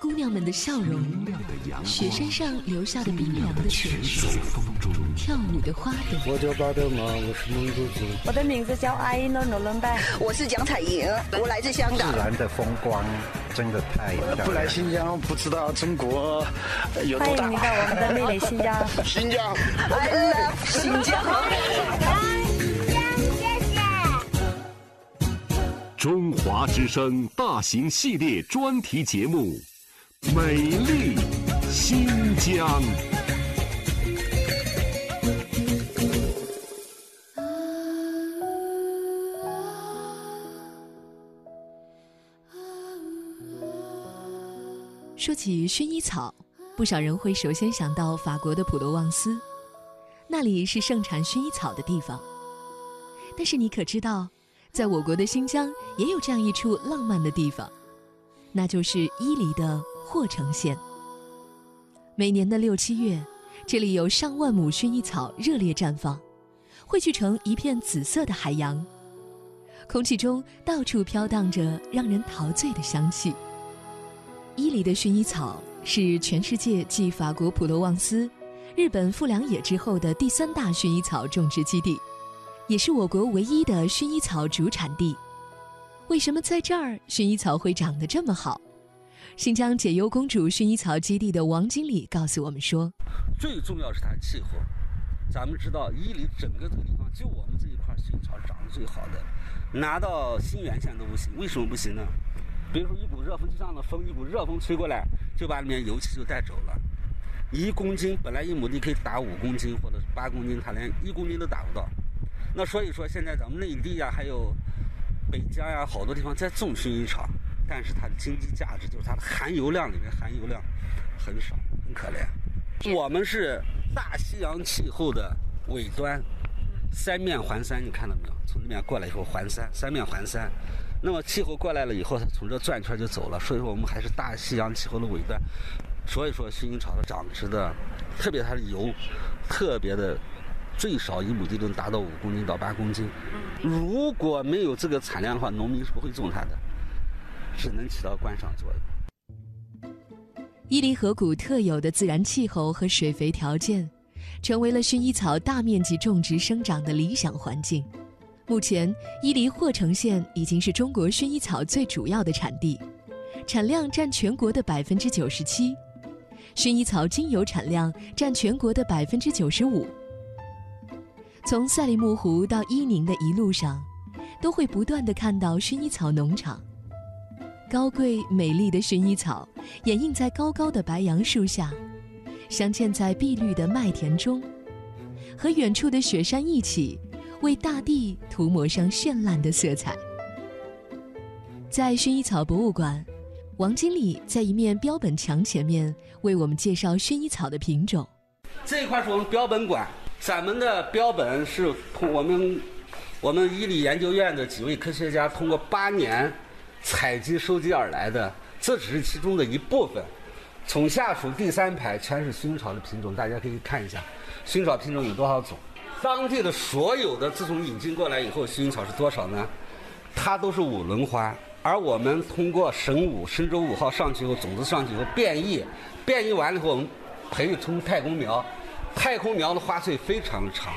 姑娘们的笑容，雪山上留下的冰凉的泉水，跳舞的花朵。我叫巴德玛，我是蒙古族。我的名字叫阿依诺诺伦拜，我是蒋彩莹，我来自香港。自然的风光真的太漂亮。不来新疆不知道中国有多大。欢迎你到我们的魅力新疆。新疆，I love 新疆。中华之声大型系列专题节目。美丽新疆。说起薰衣草，不少人会首先想到法国的普罗旺斯，那里是盛产薰衣草的地方。但是你可知道，在我国的新疆也有这样一处浪漫的地方，那就是伊犁的。霍城县，每年的六七月，这里有上万亩薰衣草热烈绽放，汇聚成一片紫色的海洋。空气中到处飘荡着让人陶醉的香气。伊犁的薰衣草是全世界继法国普罗旺斯、日本富良野之后的第三大薰衣草种植基地，也是我国唯一的薰衣草主产地。为什么在这儿薰衣草会长得这么好？新疆解忧公主薰衣草基地的王经理告诉我们说：“最重要是它气候。咱们知道伊犁整个这个地方，就我们这一块薰衣草长得最好的，拿到新源县都不行。为什么不行呢？比如说一股热风，就这样的风，一股热风吹过来，就把里面油气就带走了。一公斤本来一亩地可以打五公斤或者八公斤，它连一公斤都打不到。那所以说，现在咱们内地呀，还有北疆呀，好多地方在种薰衣草。”但是它的经济价值就是它的含油量里面含油量很少，很可怜。我们是大西洋气候的尾端，三面环山，你看到没有？从那边过来以后环山，三面环山。那么气候过来了以后，它从这转圈就走了。所以说我们还是大西洋气候的尾端。所以说薰衣草的长殖的，特别它的油，特别的，最少一亩地能达到五公斤到八公斤。如果没有这个产量的话，农民是不会种它的。只能起到观赏作用。伊犁河谷特有的自然气候和水肥条件，成为了薰衣草大面积种植生长的理想环境。目前，伊犁霍城县已经是中国薰衣草最主要的产地，产量占全国的百分之九十七，薰衣草精油产量占全国的百分之九十五。从赛里木湖到伊宁的一路上，都会不断的看到薰衣草农场。高贵美丽的薰衣草，掩映在高高的白杨树下，镶嵌在碧绿的麦田中，和远处的雪山一起，为大地涂抹上绚烂的色彩。在薰衣草博物馆，王经理在一面标本墙前面为我们介绍薰衣草的品种。这一块是我们标本馆，咱们的标本是通我们我们伊犁研究院的几位科学家通过八年。采集收集而来的，这只是其中的一部分。从下数第三排全是薰衣草的品种，大家可以看一下，薰衣草品种有多少种？当地的所有的自从引进过来以后，薰衣草是多少呢？它都是五轮花，而我们通过神五、神舟五号上去以后，种子上去以后变异，变异完了以后，我们培育成太空苗。太空苗的花穗非常长，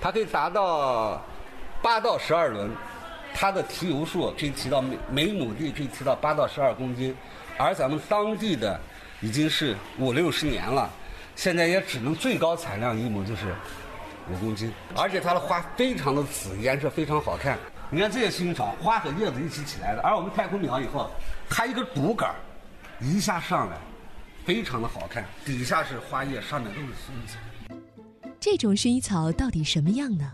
它可以达到八到十二轮。它的提油数可以提到每每亩地可以提到八到十二公斤，而咱们当地的已经是五六十年了，现在也只能最高产量一亩就是五公斤，而且它的花非常的紫，颜色非常好看。你看这些薰衣草，花和叶子一起起来的，而我们太空苗以后，它一个独杆儿一下上来，非常的好看，底下是花叶，上面都是薰衣草。这种薰衣草到底什么样呢？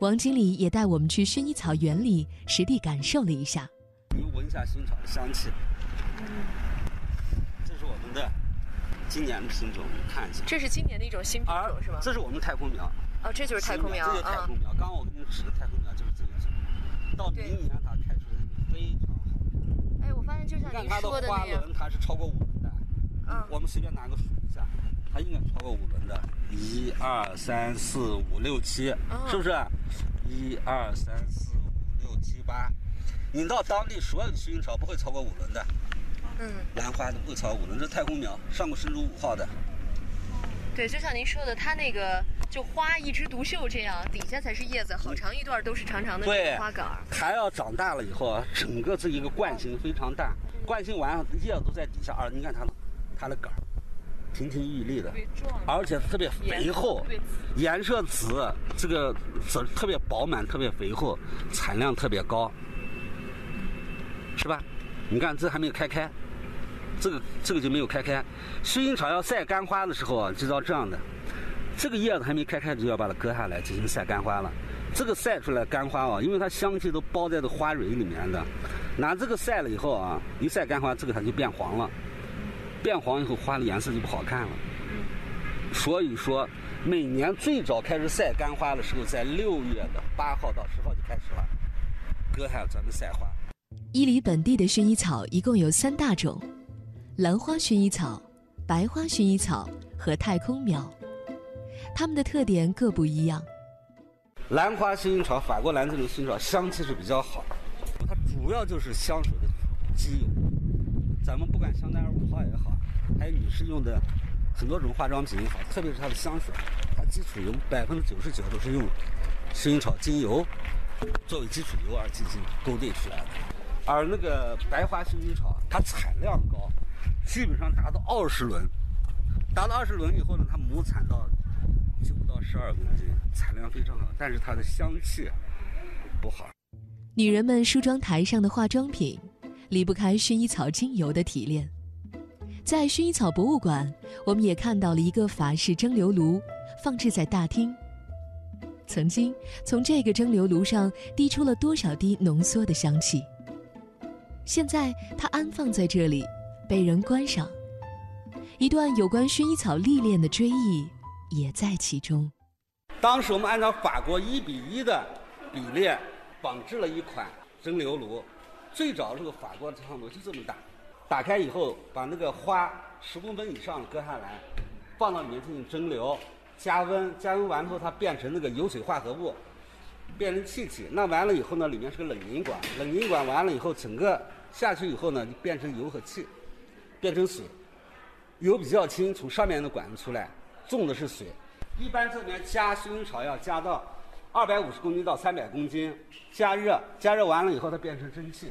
王经理也带我们去薰衣草园里实地感受了一下。你闻一下薰衣草的香气。这是我们的今年的品种，你看一下。这是今年的一种新品种是吧？这是我们太空苗。哦，这就是太空苗。这就是太空苗。刚刚我给你指的太空苗就是这个种。到明年它开出的非常好。哎，我发现就像看您它的花说的那样，轮，它是超过五轮的。嗯我们随便拿个数一下，它应该超过五轮的，一二三四五六七，哦是不是？一二三四五六七八，你到当地所有的薰衣草不会超过五轮的，嗯，兰花都不会超过五轮，这是太空苗，上过神舟五号的。对，就像您说的，它那个就花一枝独秀这样，底下才是叶子，好长一段都是长长的对花杆儿。还要长大了以后啊，整个这一个惯性非常大，惯性完了叶子都在底下，啊你看它的它的杆儿，亭亭玉立的，而且特别肥厚，颜色紫，这个籽特别饱满，特别肥厚，产量特别高，是吧？你看这还没有开开，这个这个就没有开开。薰衣草要晒干花的时候啊，就要这样的，这个叶子还没开开就要把它割下来进行晒干花了。这个晒出来干花啊，因为它香气都包在这花蕊里面的，拿这个晒了以后啊，一晒干花，这个它就变黄了，变黄以后花的颜色就不好看了。所以说，每年最早开始晒干花的时候，在六月的八号到十号就开始了，割下咱们晒花。伊犁本地的薰衣草一共有三大种：兰花薰衣草、白花薰衣草和太空苗。它们的特点各不一样。兰花薰衣草，法国兰这种薰衣草香气是比较好，它主要就是香水的基油。咱们不管香奈儿五号也好，还有女士用的很多种化妆品也好，特别是它的香水，它基础油百分之九十九都是用薰衣草精油作为基础油而进行勾兑出来的。而那个白花薰衣草，它产量高，基本上达到二十轮，达到二十轮以后呢，它亩产到九到十二公斤，产量非常好，但是它的香气不好。女人们梳妆台上的化妆品，离不开薰衣草精油的提炼。在薰衣草博物馆，我们也看到了一个法式蒸馏炉，放置在大厅。曾经，从这个蒸馏炉上滴出了多少滴浓缩的香气？现在，它安放在这里，被人观赏。一段有关薰衣草历练的追忆，也在其中。当时我们按照法国一比一的比例仿制了一款蒸馏炉，最早这个法国的蒸馏炉就这么大，打开以后把那个花十公分以上割下来，放到里面进行蒸馏，加温，加温完之后它变成那个油水化合物，变成气体。那完了以后呢，里面是个冷凝管，冷凝管完了以后，整个下去以后呢，就变成油和气，变成水。油比较轻，从上面的管子出来，重的是水。一般这边加薰衣草要加到二百五十公斤到三百公斤，加热，加热完了以后它变成蒸汽，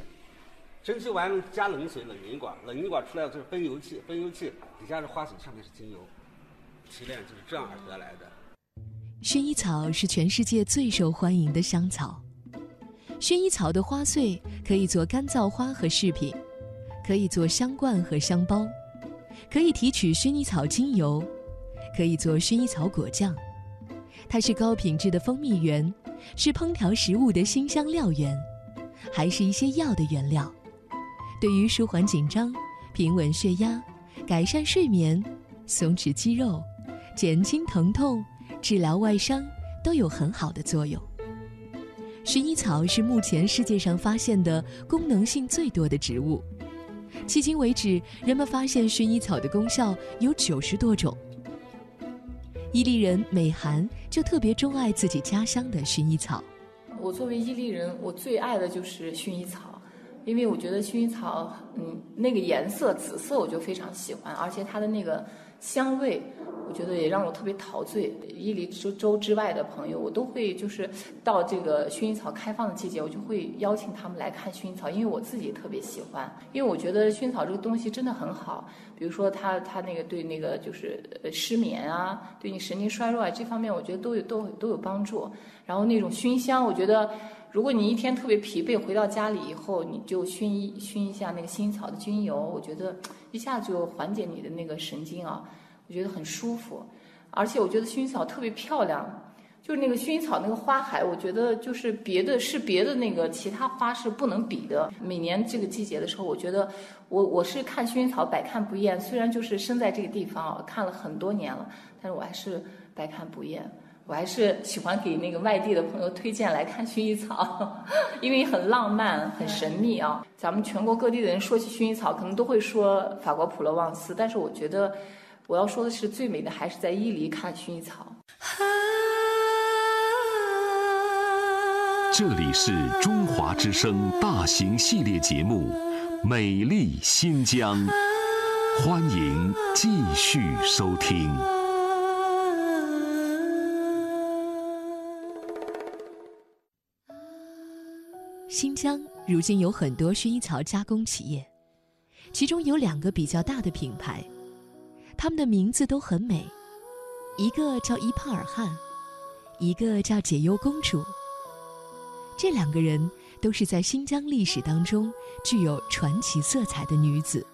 蒸汽完了加冷水冷凝管，冷凝管出来就是分油器，分油器底下是花水，上面是精油，提炼就是这样而得来的。薰衣草是全世界最受欢迎的香草。薰衣草的花穗可以做干燥花和饰品，可以做香罐和香包，可以提取薰衣草精油，可以做薰衣草果酱。它是高品质的蜂蜜源，是烹调食物的辛香料源，还是一些药的原料。对于舒缓紧张、平稳血压、改善睡眠、松弛肌肉、减轻疼痛。治疗外伤都有很好的作用。薰衣草是目前世界上发现的功能性最多的植物，迄今为止，人们发现薰衣草的功效有九十多种。伊犁人美涵就特别钟爱自己家乡的薰衣草。我作为伊犁人，我最爱的就是薰衣草，因为我觉得薰衣草，嗯，那个颜色紫色我就非常喜欢，而且它的那个香味。我觉得也让我特别陶醉。伊犁州州之外的朋友，我都会就是到这个薰衣草开放的季节，我就会邀请他们来看薰衣草，因为我自己特别喜欢。因为我觉得薰衣草这个东西真的很好，比如说它它那个对那个就是失眠啊，对你神经衰弱啊这方面，我觉得都有都都有帮助。然后那种熏香，我觉得如果你一天特别疲惫，回到家里以后，你就熏一熏一下那个薰衣草的精油，我觉得一下就缓解你的那个神经啊。我觉得很舒服，而且我觉得薰衣草特别漂亮，就是那个薰衣草那个花海，我觉得就是别的是别的那个其他花是不能比的。每年这个季节的时候，我觉得我我是看薰衣草百看不厌，虽然就是生在这个地方啊，看了很多年了，但是我还是百看不厌。我还是喜欢给那个外地的朋友推荐来看薰衣草，因为很浪漫、很神秘啊。咱们全国各地的人说起薰衣草，可能都会说法国普罗旺斯，但是我觉得我要说的是最美的还是在伊犁看薰衣草。这里是中华之声大型系列节目《美丽新疆》，欢迎继续收听。新疆如今有很多薰衣草加工企业，其中有两个比较大的品牌，他们的名字都很美，一个叫伊帕尔汗，一个叫解忧公主。这两个人都是在新疆历史当中具有传奇色彩的女子。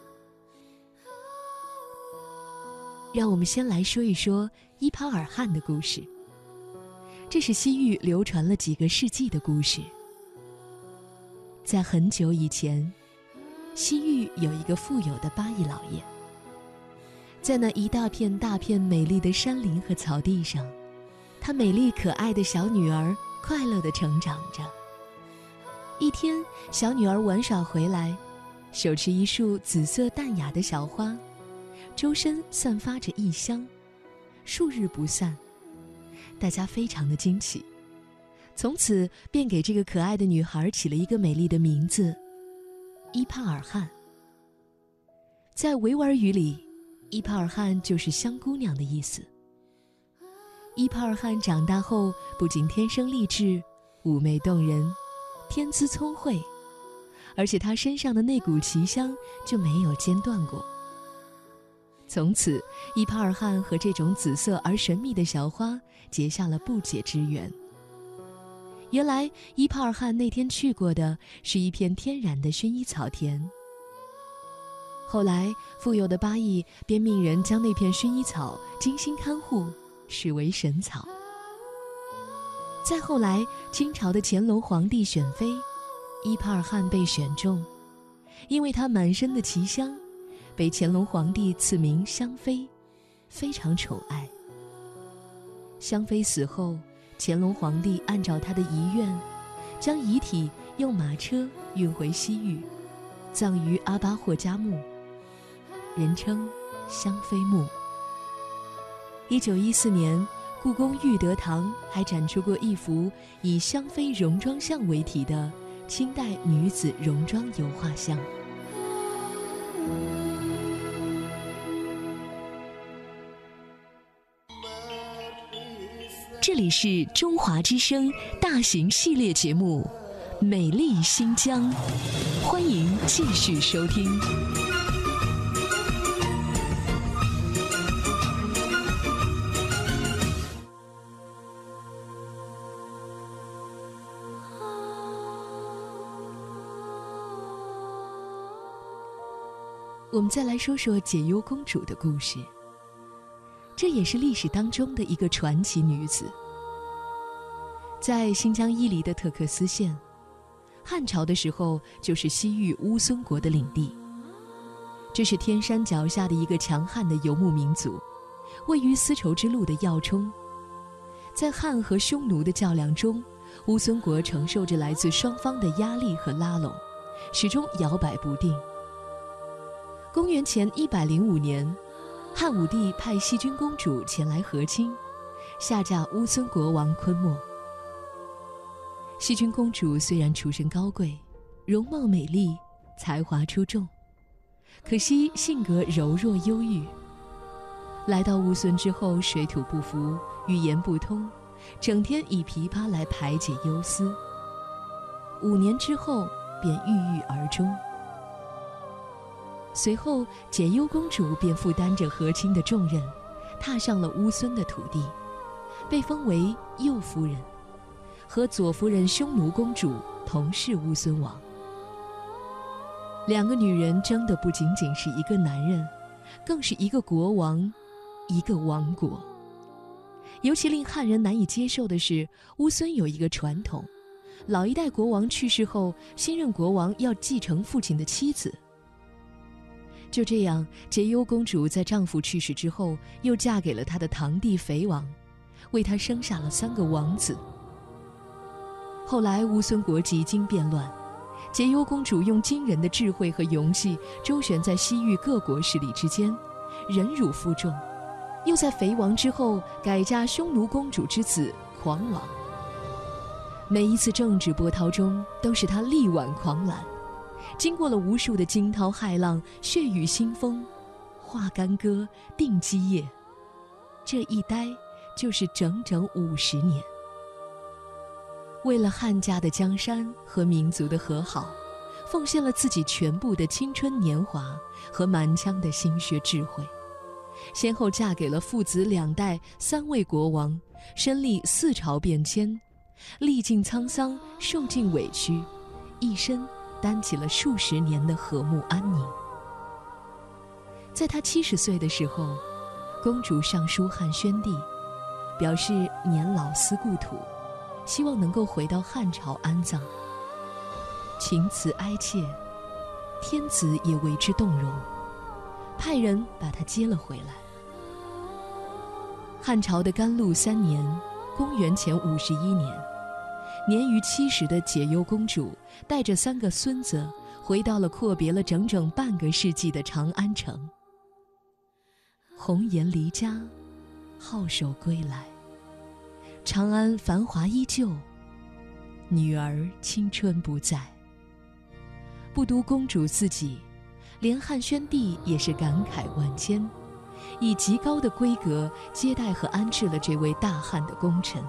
让我们先来说一说伊帕尔汗的故事。这是西域流传了几个世纪的故事。在很久以前，西域有一个富有的巴依老爷。在那一大片大片美丽的山林和草地上，他美丽可爱的小女儿快乐地成长着。一天，小女儿玩耍回来，手持一束紫色淡雅的小花，周身散发着异香，数日不散。大家非常的惊奇。从此便给这个可爱的女孩起了一个美丽的名字——伊帕尔汗。在维吾尔语里，伊帕尔汗就是香姑娘的意思。伊帕尔汗长大后，不仅天生丽质、妩媚动人、天资聪慧，而且她身上的那股奇香就没有间断过。从此，伊帕尔汗和这种紫色而神秘的小花结下了不解之缘。原来伊帕尔汗那天去过的是一片天然的薰衣草田。后来，富有的巴益便命人将那片薰衣草精心看护，视为神草。再后来，清朝的乾隆皇帝选妃，伊帕尔汗被选中，因为她满身的奇香，被乾隆皇帝赐名香妃，非常宠爱。香妃死后。乾隆皇帝按照他的遗愿，将遗体用马车运回西域，葬于阿巴霍加墓，人称香妃墓。一九一四年，故宫裕德堂还展出过一幅以香妃戎装像为题的清代女子戎装油画像。里是中华之声大型系列节目《美丽新疆》，欢迎继续收听。我们再来说说解忧公主的故事。这也是历史当中的一个传奇女子。在新疆伊犁的特克斯县，汉朝的时候就是西域乌孙国的领地。这是天山脚下的一个强悍的游牧民族，位于丝绸之路的要冲。在汉和匈奴的较量中，乌孙国承受着来自双方的压力和拉拢，始终摇摆不定。公元前一百零五年。汉武帝派西军公主前来和亲，下嫁乌孙国王昆莫。西君公主虽然出身高贵，容貌美丽，才华出众，可惜性格柔弱忧郁。来到乌孙之后，水土不服，语言不通，整天以琵琶来排解忧思。五年之后，便郁郁而终。随后，解忧公主便负担着和亲的重任，踏上了乌孙的土地，被封为右夫人，和左夫人匈奴公主同是乌孙王。两个女人争的不仅仅是一个男人，更是一个国王，一个王国。尤其令汉人难以接受的是，乌孙有一个传统：老一代国王去世后，新任国王要继承父亲的妻子。就这样，解忧公主在丈夫去世之后，又嫁给了她的堂弟肥王，为他生下了三个王子。后来乌孙国几经变乱，解忧公主用惊人的智慧和勇气周旋在西域各国势力之间，忍辱负重，又在肥王之后改嫁匈奴公主之子狂王。每一次政治波涛中，都是他力挽狂澜，经过了无数的惊涛骇浪、血雨腥风，化干戈定基业，这一待就是整整五十年。为了汉家的江山和民族的和好，奉献了自己全部的青春年华和满腔的心血智慧，先后嫁给了父子两代三位国王，身历四朝变迁，历尽沧桑，受尽委屈，一生担起了数十年的和睦安宁。在她七十岁的时候，公主上书汉宣帝，表示年老思故土。希望能够回到汉朝安葬，情辞哀切，天子也为之动容，派人把他接了回来。汉朝的甘露三年，公元前五十一年，年逾七十的解忧公主带着三个孙子回到了阔别了整整半个世纪的长安城。红颜离家，皓首归来。长安繁华依旧，女儿青春不在。不独公主自己，连汉宣帝也是感慨万千，以极高的规格接待和安置了这位大汉的功臣。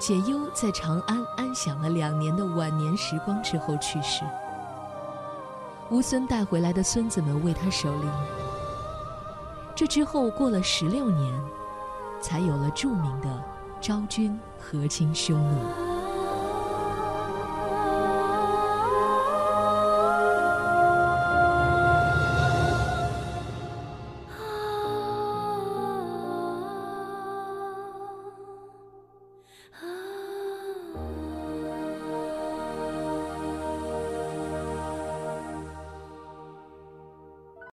解忧在长安安享了两年的晚年时光之后去世，乌孙带回来的孙子们为他守灵。这之后过了十六年。才有了著名的昭君和亲匈奴。